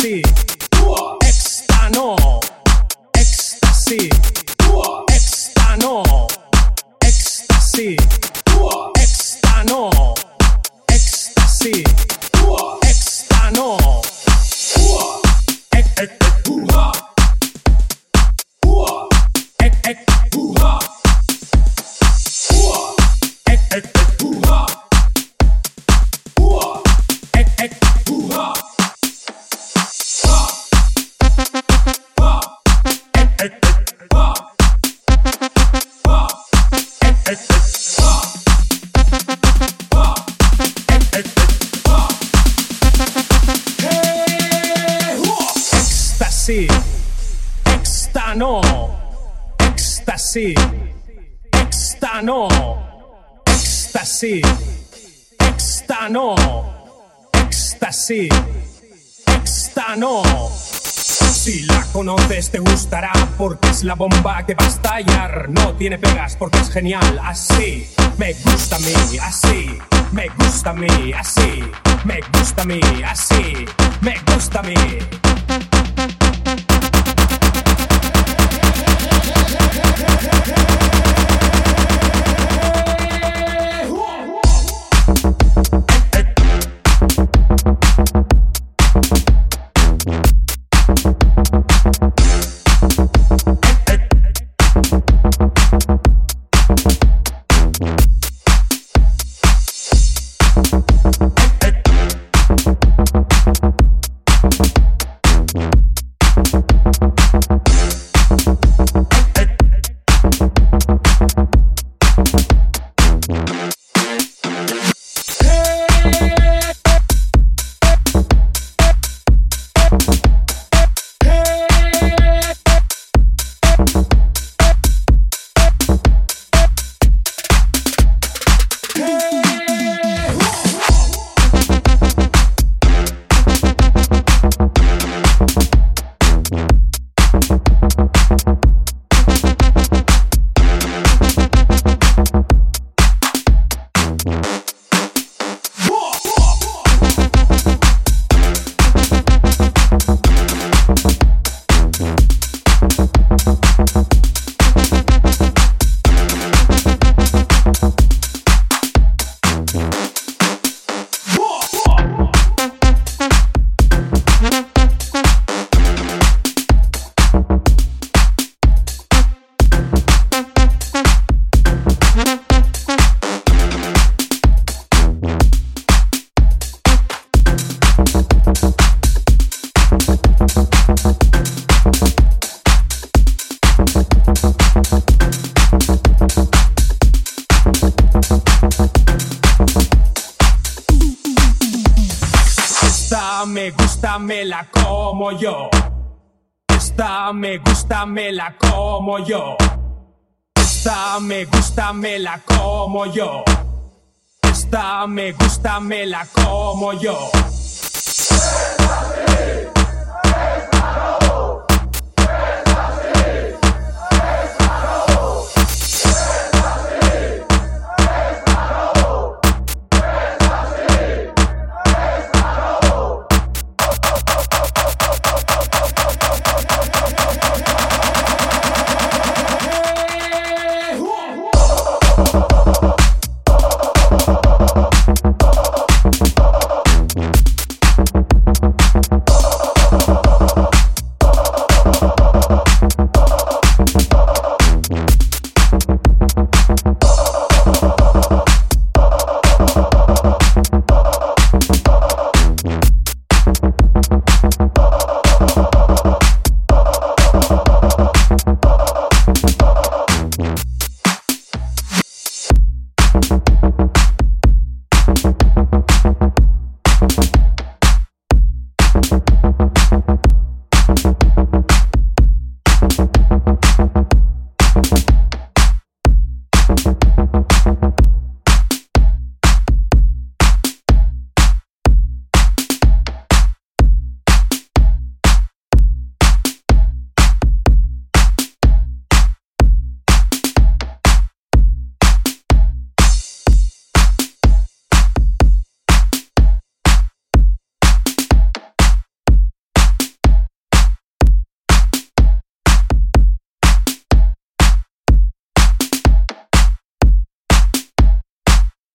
Éxtasis. Exta no. Éxtasis. Exta Éxtasis, extano, éxtasis, extano, éxtasis, extano, éxtasis, extano. Si la conoces te gustará porque es la bomba que va a estallar. No tiene pegas porque es genial. Así me gusta a mí, así me gusta a mí, así me gusta a mí, así me gusta a mí. Gusta, me la como yo. Esta me gusta, me la como yo. Esta me gusta, me la como yo. Esta me gusta, me la como yo.